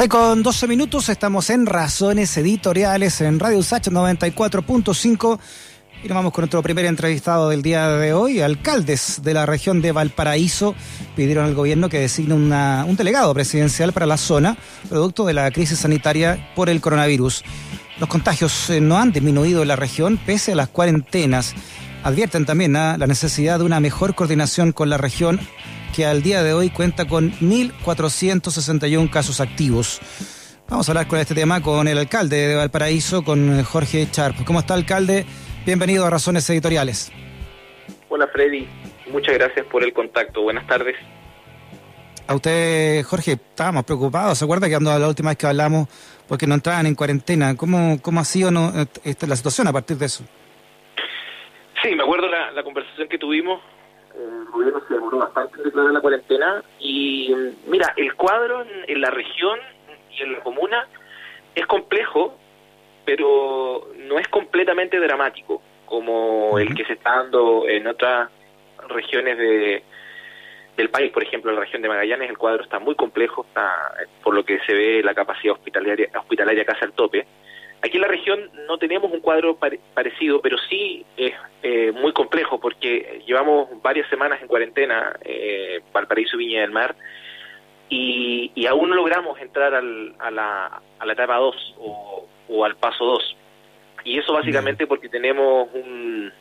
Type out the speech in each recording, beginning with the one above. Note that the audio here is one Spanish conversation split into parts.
6 con 12 minutos, estamos en Razones Editoriales en Radio Usach 94.5 y nos vamos con nuestro primer entrevistado del día de hoy. Alcaldes de la región de Valparaíso pidieron al gobierno que designe un delegado presidencial para la zona, producto de la crisis sanitaria por el coronavirus. Los contagios eh, no han disminuido en la región pese a las cuarentenas. Advierten también a la necesidad de una mejor coordinación con la región que al día de hoy cuenta con 1.461 casos activos. Vamos a hablar con este tema con el alcalde de Valparaíso, con Jorge Charp. ¿Cómo está, alcalde? Bienvenido a Razones Editoriales. Hola, Freddy. Muchas gracias por el contacto. Buenas tardes. A usted, Jorge, estábamos preocupados. ¿Se acuerda que la última vez que hablamos porque no entraban en cuarentena? ¿Cómo, cómo ha sido no, esta, la situación a partir de eso? Sí, me acuerdo la, la conversación que tuvimos. El gobierno se demoró bastante en declarar la cuarentena y mira, el cuadro en, la región y en la comuna es complejo, pero no es completamente dramático como el que se está dando en otras regiones de, del país, por ejemplo, en la región de Magallanes el cuadro está muy complejo, está, por lo que se ve la capacidad hospitalaria, hospitalaria casi al tope. Aquí en la región no tenemos un cuadro parecido, pero sí es eh, muy complejo porque llevamos varias semanas en cuarentena, eh, Valparaíso Viña del Mar, y, aún no logramos entrar al, a, la, a la etapa 2 o, al paso 2. Y eso básicamente porque tenemos un,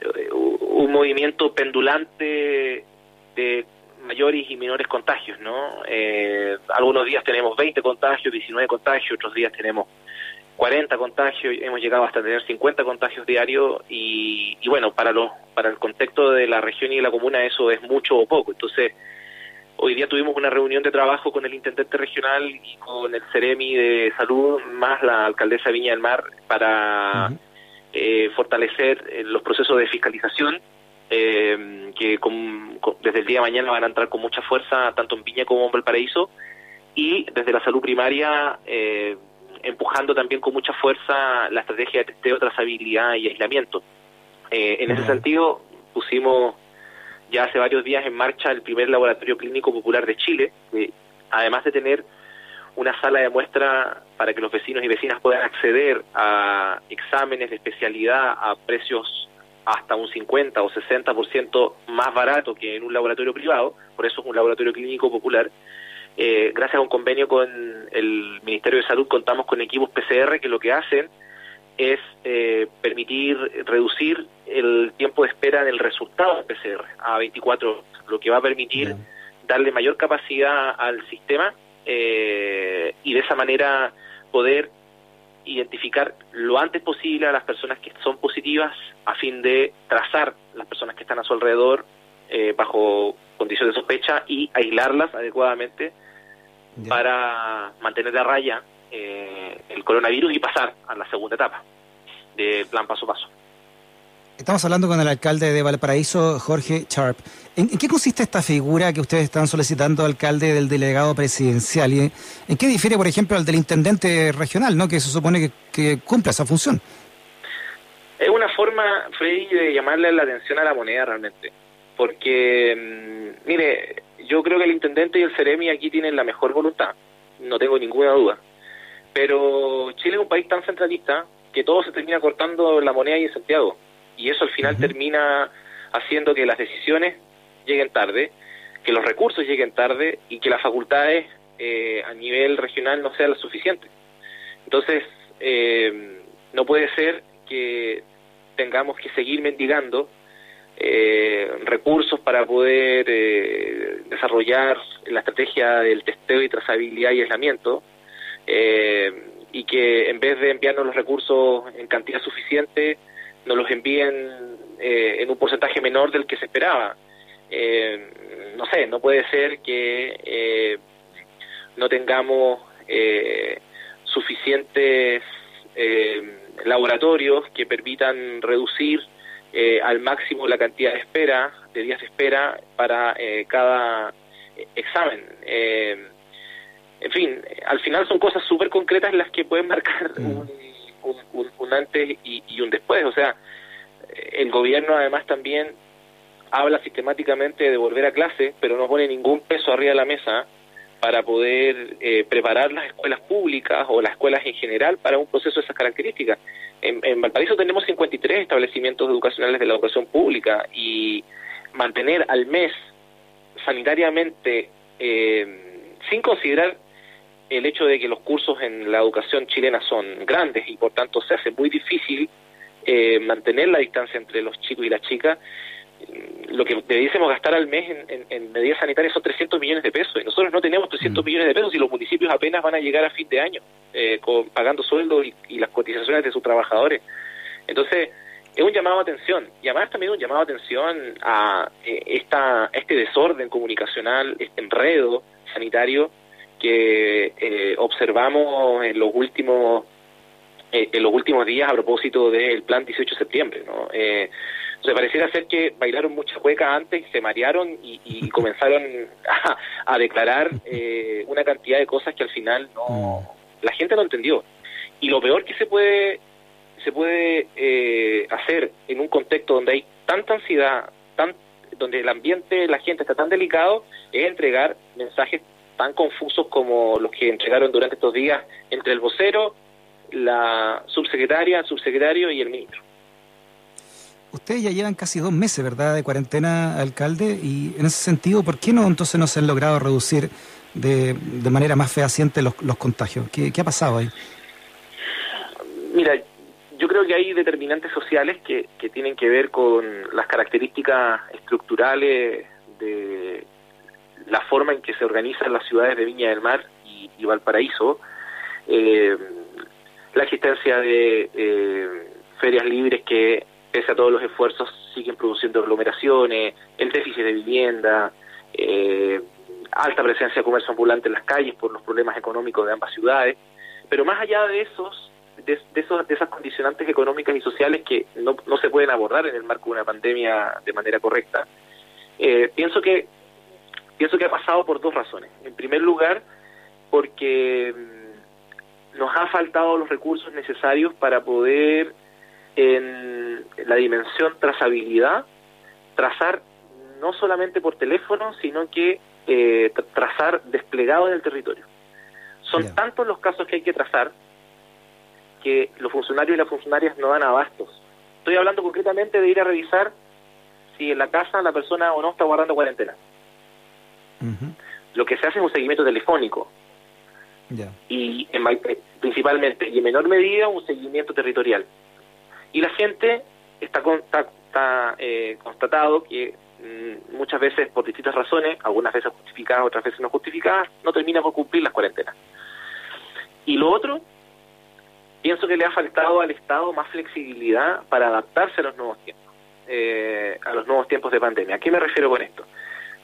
eh, un movimiento pendulante de mayores y menores contagios, ¿no? Eh, algunos días tenemos 20 contagios, 19 contagios, otros días tenemos 40 contagios, hemos llegado hasta tener 50 contagios diarios y, bueno, para, los, para el contexto de la región y de la comuna eso es mucho o poco. Entonces, hoy día tuvimos una reunión de trabajo con el intendente regional y con el Ceremi de Salud, más la alcaldesa Viña del Mar, para eh, fortalecer eh, los procesos de fiscalización eh, que desde el día de mañana van a entrar con mucha fuerza tanto en Viña como en Valparaíso y desde la salud primaria eh, empujando también con mucha fuerza la estrategia de testeo, trazabilidad y aislamiento. Eh, en ese sentido, pusimos ya hace varios días en marcha el primer laboratorio clínico popular de Chile, además de tener una sala de muestra para que los vecinos y vecinas puedan acceder a exámenes de especialidad a precios hasta un 50 o 60% más barato que en un laboratorio privado, por eso es un laboratorio clínico popular, eh, gracias a un convenio con el Ministerio de Salud contamos con equipos PCR que lo que hacen es eh, permitir reducir el tiempo de espera del resultado del PCR a 24 horas, lo que va a permitir darle mayor capacidad al sistema eh, y de esa manera poder identificar lo antes posible a las personas que son positivas a fin de trazar las personas que están a su alrededor bajo condiciones de sospecha y aislarlas adecuadamente para mantener de raya eh, el coronavirus y pasar a la segunda etapa de plan paso a paso. Estamos hablando con el alcalde de Valparaíso, Jorge Sharp. ¿En, qué consiste esta figura que ustedes están solicitando, alcalde del delegado presidencial? ¿Y en, qué difiere, por ejemplo, al del intendente regional, ¿no? que se supone que, que cumpla esa función? Es una forma, Freddy, de llamarle la atención a la moneda realmente. Porque, mm, mire, yo creo que el intendente y el Ceremi aquí tienen la mejor voluntad, no tengo ninguna duda. Pero Chile es un país tan centralista que todo se termina cortando en la moneda y en Santiago. Y eso al final termina haciendo que las decisiones lleguen tarde, que los recursos lleguen tarde y que las facultades eh, a nivel regional no sean las suficientes. Entonces, eh, no puede ser que tengamos que seguir mendigando eh, recursos para poder eh, desarrollar la estrategia del testeo y trazabilidad y aislamiento eh, y que en vez de enviarnos los recursos en cantidad suficiente nos los envíen en un porcentaje menor del que se esperaba. no sé, no puede ser que no tengamos suficientes laboratorios que permitan reducir eh, al máximo la cantidad de espera, de días de espera para eh, cada eh, examen. en fin, al final son cosas súper concretas las que pueden marcar mm. un, un, antes y, un después. O sea, el gobierno además también habla sistemáticamente de volver a clase, pero no pone ningún peso arriba de la mesa para poder eh, preparar las escuelas públicas o las escuelas en general para un proceso de esas características. En, Valparaíso tenemos 53 establecimientos educacionales de la educación pública y mantener al mes sanitariamente, eh, sin considerar el hecho de que los cursos en la educación chilena son grandes y por tanto se hace muy difícil eh, mantener la distancia entre los chicos y las chicas, lo que debiésemos gastar al mes en, medidas sanitarias son 300 millones de pesos y nosotros no tenemos 300 mm. millones de pesos y los municipios apenas van a llegar a fin de año eh, pagando sueldos y, las cotizaciones de sus trabajadores. Entonces, es un llamado a atención y además también un llamado a atención a eh, esta, este desorden comunicacional, este enredo sanitario que eh, observamos en los últimos en los últimos días a propósito del plan 18 de septiembre. ¿no? Se pareciera ser que bailaron mucha cueca antes, se marearon y, comenzaron a, declarar eh, una cantidad de cosas que al final no mm. la gente no entendió. Y lo peor que se puede se puede eh, hacer en un contexto donde hay tanta ansiedad, tan, donde el ambiente, la gente está tan delicado, es entregar mensajes tan confusos como los que entregaron durante estos días entre el vocero, la subsecretaria, el subsecretario y el ministro. Ustedes ya llevan casi dos meses, ¿verdad?, de cuarentena, alcalde, y en ese sentido, ¿por qué no entonces no se han logrado reducir de, de manera más fehaciente los, contagios? ¿Qué, ha pasado ahí? Mira, yo creo que hay determinantes sociales que, que tienen que ver con las características estructurales de la forma en que se organizan las ciudades de Viña del Mar y, Valparaíso, eh, la existencia de eh, ferias libres que pese a todos los esfuerzos, siguen produciendo aglomeraciones, el déficit de vivienda, eh, alta presencia de comercio ambulante en las calles por los problemas económicos de ambas ciudades. Pero más allá de esos, de, esos, de esas condicionantes económicas y sociales que no, no se pueden abordar en el marco de una pandemia de manera correcta, eh, pienso que pienso que ha pasado por dos razones. En primer lugar, porque mm, nos ha faltado los recursos necesarios para poder en la dimensión trazabilidad, trazar no solamente por teléfono, sino que eh, trazar desplegado en el territorio. Son tantos los casos que hay que trazar que los funcionarios y las funcionarias no dan abastos. Estoy hablando concretamente de ir a revisar si en la casa la persona o no está guardando cuarentena. Lo que se hace es un seguimiento telefónico. Y eh, principalmente, y en menor medida, un seguimiento territorial. Y la gente está, está, eh, constatado que mm, muchas veces por distintas razones, algunas veces justificadas, otras veces no justificadas, no termina por cumplir las cuarentenas. Y lo otro, pienso que le ha faltado al Estado más flexibilidad para adaptarse a los nuevos tiempos, eh, a los nuevos tiempos de pandemia. ¿A qué me refiero con esto?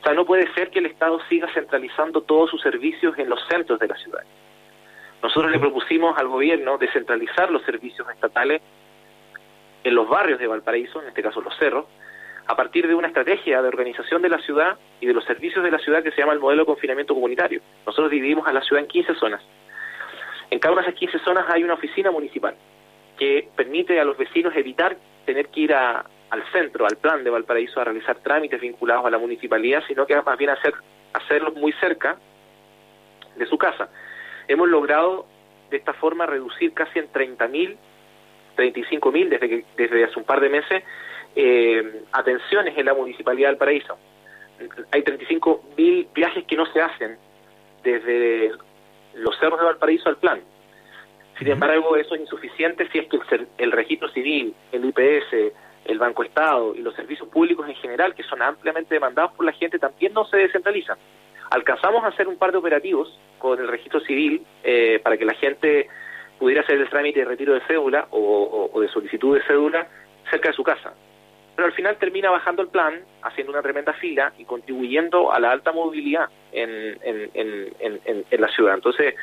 O sea, no puede ser que el Estado siga centralizando todos sus servicios en los centros de la ciudad. Nosotros le propusimos al gobierno descentralizar los servicios estatales en los barrios de Valparaíso, en este caso los cerros, a partir de una estrategia de organización de la ciudad y de los servicios de la ciudad que se llama el modelo de confinamiento comunitario. Nosotros dividimos a la ciudad en 15 zonas. En cada una de esas 15 zonas hay una oficina municipal que permite a los vecinos evitar tener que ir al centro, al plan de Valparaíso, a realizar trámites vinculados a la municipalidad, sino que más bien hacer, hacerlos muy cerca de su casa. Hemos logrado de esta forma reducir casi en 30.000 35 mil desde, que, desde hace un par de meses eh, atenciones en la Municipalidad del Paraíso. Hay 35 mil viajes que no se hacen desde los cerros de Valparaíso al plan. Sin embargo, eso es insuficiente si es que el, el registro civil, el IPS, el Banco Estado y los servicios públicos en general, que son ampliamente demandados por la gente, también no se descentralizan. Alcanzamos a hacer un par de operativos con el registro civil eh, para que la gente pudiera hacer el trámite de retiro de cédula o, de solicitud de cédula cerca de su casa. Pero al final termina bajando el plan, haciendo una tremenda fila y contribuyendo a la alta movilidad en, en, la ciudad. Entonces,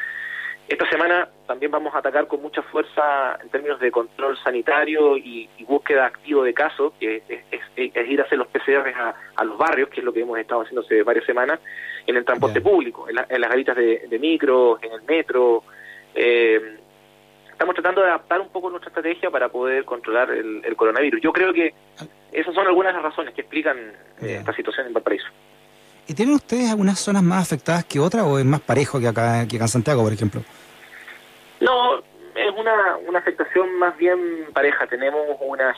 esta semana también vamos a atacar con mucha fuerza en términos de control sanitario y, búsqueda activo de casos, que es, ir a hacer los PCR a, los barrios, que es lo que hemos estado haciendo hace varias semanas, en el transporte público, en, las garitas de, de, micro, en el metro. Eh, estamos tratando de adaptar un poco nuestra estrategia para poder controlar el, coronavirus. Yo creo que esas son algunas de las razones que explican eh, esta situación en Valparaíso. ¿Y tienen ustedes algunas zonas más afectadas que otras o es más parejo que acá, que en Santiago, por ejemplo? No, es una, una afectación más bien pareja. Tenemos una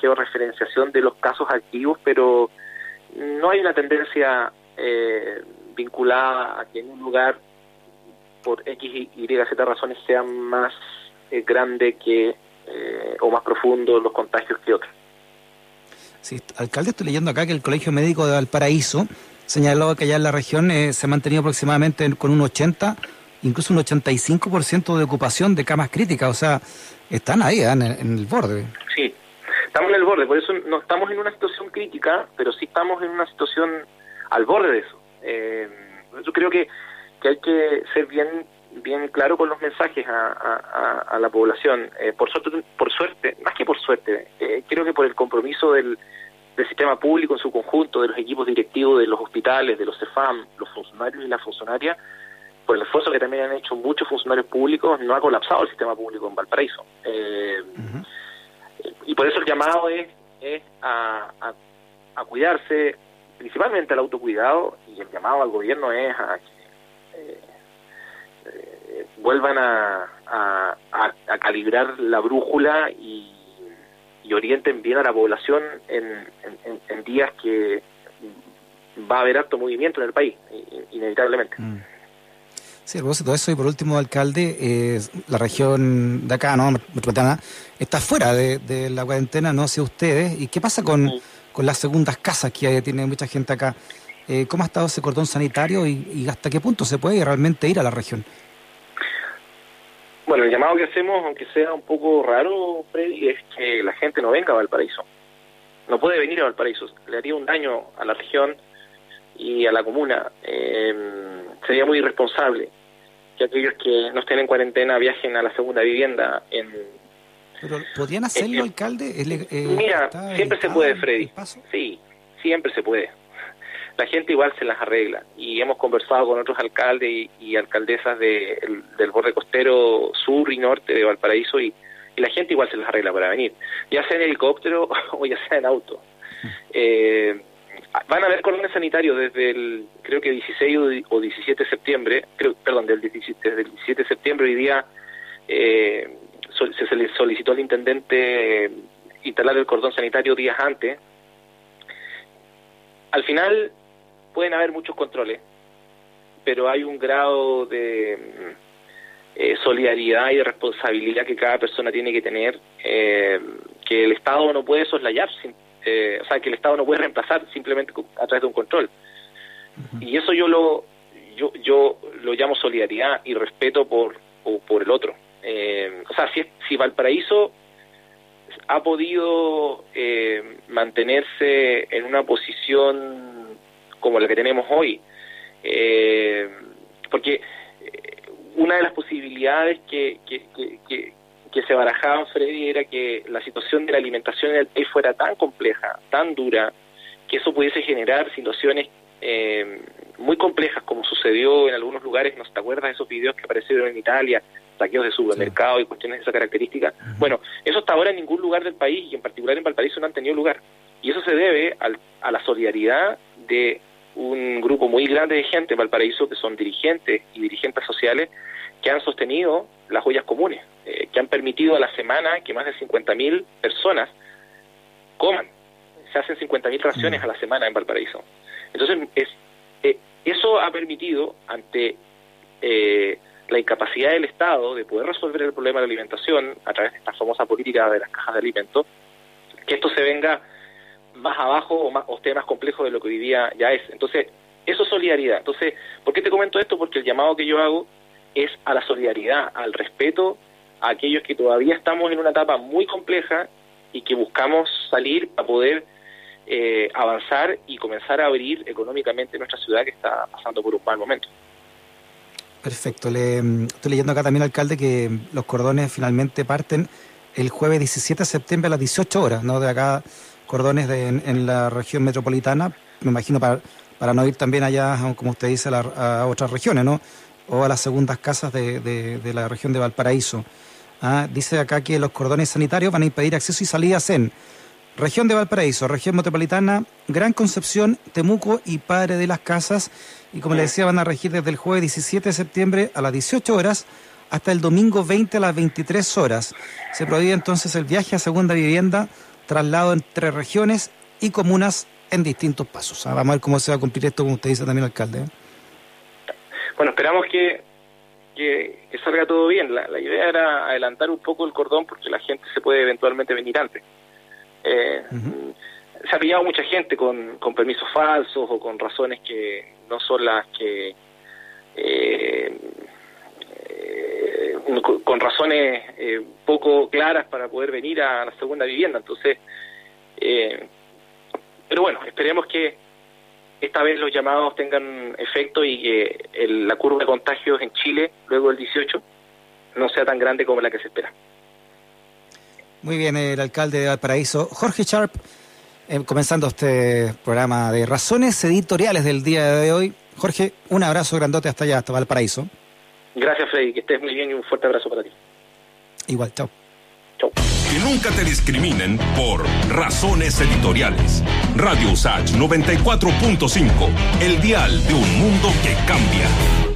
georreferenciación de los casos activos, pero no hay una tendencia eh, vinculada a que en un lugar, por X, Y, Z razones, sea más eh, grande que eh, o más profundo los contagios que otros. Sí, alcalde, estoy leyendo acá que el Colegio Médico de Valparaíso señaló que allá en la región se ha mantenido aproximadamente con un 80, incluso un 85% de ocupación de camas críticas, o sea, están ahí, en el borde. Sí, estamos en el borde, por eso no estamos en una situación crítica, pero sí estamos en una situación al borde de eso. Eh, yo creo que, que hay que ser bien bien claro con los mensajes a, a, la población. Eh, por suerte, por suerte, más que por suerte, eh, creo que por el compromiso del, del sistema público en su conjunto, de los equipos directivos de los hospitales, de los CEFAM, los funcionarios y las funcionarias, por el esfuerzo que también han hecho muchos funcionarios públicos, no ha colapsado el sistema público en Valparaíso. Eh, y por eso el llamado es, es a, a, cuidarse, principalmente al autocuidado, y el llamado al gobierno es a que vuelvan a, a, calibrar la brújula y, orienten bien a la población en, en, días que va a haber alto movimiento en el país, inevitablemente. Mm. Sí, a propósito de eso, y por último, alcalde, eh, la región de acá, ¿no? Metropolitana, está fuera de, la cuarentena, no sé ustedes. ¿Y qué pasa con, con las segundas casas que tiene mucha gente acá? Eh, ¿Cómo ha estado ese cordón sanitario y, hasta qué punto se puede realmente ir a la región? Bueno, el llamado que hacemos, aunque sea un poco raro, Freddy, es que la gente no venga a Valparaíso. No puede venir a Valparaíso. Le haría un daño a la región y a la comuna. Eh, sería muy irresponsable que aquellos que no estén en cuarentena viajen a la segunda vivienda en... ¿Pero podrían hacerlo, alcalde? Eh, mira, siempre se puede, Freddy. Sí, siempre se puede. La gente igual se las arregla y hemos conversado con otros alcaldes y, alcaldesas de, del borde costero sur y norte de Valparaíso y, la gente igual se las arregla para venir, ya sea en helicóptero o ya sea en auto. Eh, van a haber cordones sanitarios desde el, creo que 16 o 17 de septiembre, creo, perdón, del 17, desde el 17 de septiembre hoy día eh, se, le solicitó al intendente instalar el cordón sanitario días antes. Al final pueden haber muchos controles, pero hay un grado de eh, solidaridad y de responsabilidad que cada persona tiene que tener, eh, que el Estado no puede soslayar sin, eh, o sea, que el Estado no puede reemplazar simplemente a través de un control. Y eso yo lo yo yo lo llamo solidaridad y respeto por por el otro. O sea, si, si Valparaíso ha podido eh, mantenerse en una posición como la que tenemos hoy, porque una de las posibilidades que, que, que, que se barajaban, Freddy, era que la situación de la alimentación en el país fuera tan compleja, tan dura, que eso pudiese generar situaciones eh, muy complejas, como sucedió en algunos lugares, ¿no te acuerdas de esos videos que aparecieron en Italia, saqueos de supermercados y cuestiones de esa característica? Bueno, eso hasta ahora en ningún lugar del país, y en particular en Valparaíso, no han tenido lugar. Y eso se debe a la solidaridad de un grupo muy grande de gente en Valparaíso, que son dirigentes y dirigentes sociales, que han sostenido las ollas comunes, eh, que han permitido a la semana que más de 50.000 personas coman. Se hacen 50.000 raciones mm. a la semana en Valparaíso. Entonces, es, eh, eso ha permitido, ante eh, la incapacidad del Estado de poder resolver el problema de la alimentación a través de esta famosa política de las cajas de alimentos, que esto se venga más abajo o, más, o esté más complejo de lo que hoy día ya es. Entonces, eso es solidaridad. Entonces, ¿por qué te comento esto? Porque el llamado que yo hago es a la solidaridad, al respeto a aquellos que todavía estamos en una etapa muy compleja y que buscamos salir para poder eh, avanzar y comenzar a abrir económicamente nuestra ciudad que está pasando por un mal momento. Perfecto. Le, estoy leyendo acá también, alcalde, que los cordones finalmente parten el jueves 17 de septiembre a las 18 horas, ¿no? De acá, cordones de, en, la región metropolitana, me imagino para, para no ir también allá, como usted dice, a, otras regiones, ¿no? o a las segundas casas de, de, la región de Valparaíso. Ah, dice acá que los cordones sanitarios van a impedir acceso y salidas en región de Valparaíso, región metropolitana, Gran Concepción, Temuco y Padre de las Casas. Y como le decía, van a regir desde el jueves 17 de septiembre a las 18 horas hasta el domingo 20 a las 23 horas. Se prohíbe entonces el viaje a segunda vivienda, traslado entre regiones y comunas en distintos pasos. Ah, vamos a ver cómo se va a cumplir esto, como usted dice también, alcalde. ¿eh? Bueno, esperamos que, que, salga todo bien. La, idea era adelantar un poco el cordón porque la gente se puede eventualmente venir antes. Eh, se ha pillado mucha gente con, con permisos falsos o con razones que no son las que... Eh, con razones poco claras para poder venir a la segunda vivienda. Entonces, eh, pero bueno, esperemos que esta vez los llamados tengan efecto y que la curva de contagios en Chile, luego del 18, no sea tan grande como la que se espera. Muy bien, el alcalde de Valparaíso, Jorge Sharp, eh, comenzando este programa de razones editoriales del día de hoy. Jorge, un abrazo grandote hasta allá, hasta Valparaíso. Gracias, Freddy, que estés muy bien y un fuerte abrazo para ti. Igual, chao. Que nunca te discriminen por razones editoriales. Radio USACH 94.5, el dial de un mundo que cambia.